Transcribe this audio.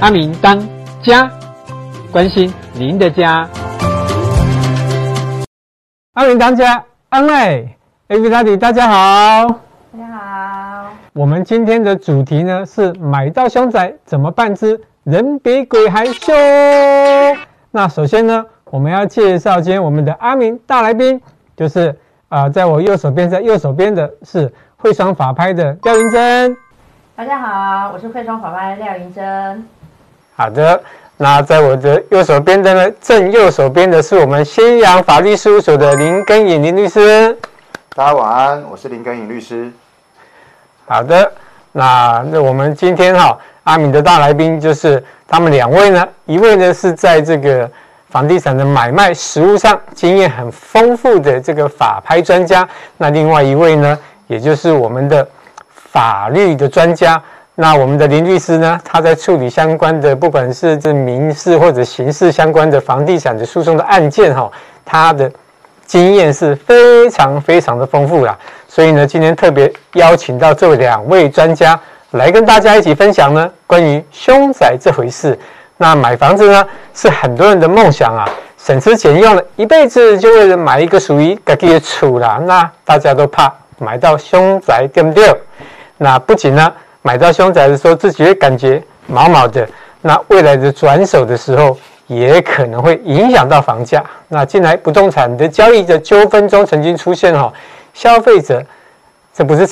阿明当家，关心您的家。阿明当家，安爱，everybody，大家好，大家好。我们今天的主题呢是买到凶宅怎么办之人比鬼还凶。那首先呢，我们要介绍今天我们的阿明大来宾，就是啊、在我右手边，在右手边的是会双法拍的廖云珍。大家好，我是慧双法拍廖云珍。好的，那在我的右手边的呢，正右手边的是我们新阳法律事务所的林根颖林律师。大家晚安，我是林根颖律师。好的，那那我们今天哈、哦、阿敏的大来宾就是他们两位呢，一位呢是在这个房地产的买卖实务上经验很丰富的这个法拍专家，那另外一位呢，也就是我们的法律的专家。那我们的林律师呢，他在处理相关的，不管是这民事或者刑事相关的房地产的诉讼的案件哈，他的经验是非常非常的丰富啦。所以呢，今天特别邀请到这两位专家来跟大家一起分享呢，关于凶宅这回事。那买房子呢，是很多人的梦想啊，省吃俭用了一辈子，就为了买一个属于自己的厝啦。那大家都怕买到凶宅，对不对？那不仅呢。买到凶宅的时候，自己会感觉毛毛的。那未来的转手的时候，也可能会影响到房价。那近来不动产的交易的纠纷中，曾经出现哈，消费者这不是